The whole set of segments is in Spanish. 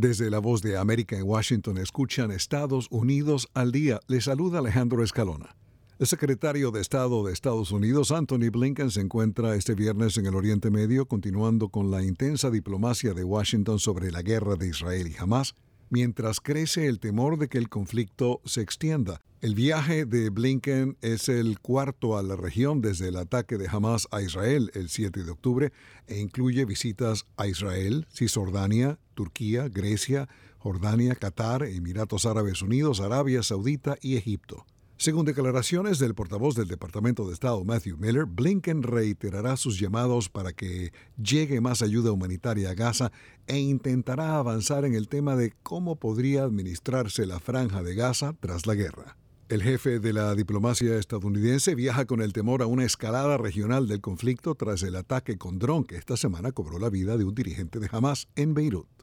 Desde la voz de América en Washington escuchan Estados Unidos al día. Les saluda Alejandro Escalona. El secretario de Estado de Estados Unidos, Anthony Blinken, se encuentra este viernes en el Oriente Medio, continuando con la intensa diplomacia de Washington sobre la guerra de Israel y Hamas, mientras crece el temor de que el conflicto se extienda. El viaje de Blinken es el cuarto a la región desde el ataque de Hamas a Israel el 7 de octubre e incluye visitas a Israel, Cisjordania, Turquía, Grecia, Jordania, Qatar, Emiratos Árabes Unidos, Arabia Saudita y Egipto. Según declaraciones del portavoz del Departamento de Estado Matthew Miller, Blinken reiterará sus llamados para que llegue más ayuda humanitaria a Gaza e intentará avanzar en el tema de cómo podría administrarse la franja de Gaza tras la guerra. El jefe de la diplomacia estadounidense viaja con el temor a una escalada regional del conflicto tras el ataque con dron que esta semana cobró la vida de un dirigente de Hamas en Beirut.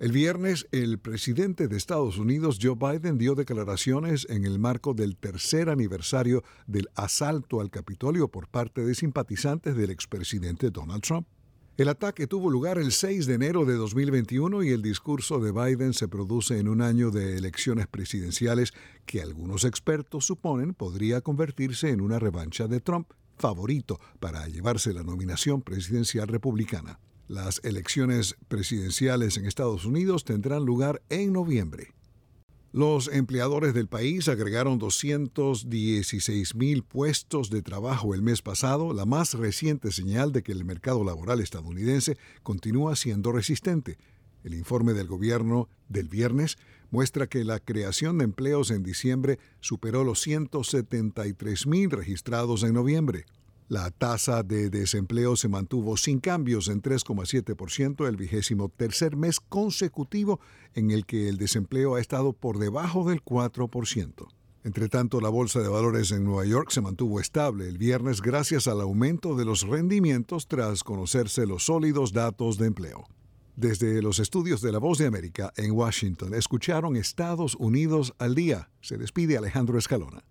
El viernes, el presidente de Estados Unidos, Joe Biden, dio declaraciones en el marco del tercer aniversario del asalto al Capitolio por parte de simpatizantes del expresidente Donald Trump. El ataque tuvo lugar el 6 de enero de 2021 y el discurso de Biden se produce en un año de elecciones presidenciales que algunos expertos suponen podría convertirse en una revancha de Trump, favorito para llevarse la nominación presidencial republicana. Las elecciones presidenciales en Estados Unidos tendrán lugar en noviembre. Los empleadores del país agregaron 216 mil puestos de trabajo el mes pasado, la más reciente señal de que el mercado laboral estadounidense continúa siendo resistente. El informe del gobierno del viernes muestra que la creación de empleos en diciembre superó los 173 mil registrados en noviembre. La tasa de desempleo se mantuvo sin cambios en 3,7% el vigésimo tercer mes consecutivo en el que el desempleo ha estado por debajo del 4%. Entre tanto, la bolsa de valores en Nueva York se mantuvo estable el viernes gracias al aumento de los rendimientos tras conocerse los sólidos datos de empleo. Desde los estudios de La Voz de América en Washington, escucharon Estados Unidos al día. Se despide Alejandro Escalona.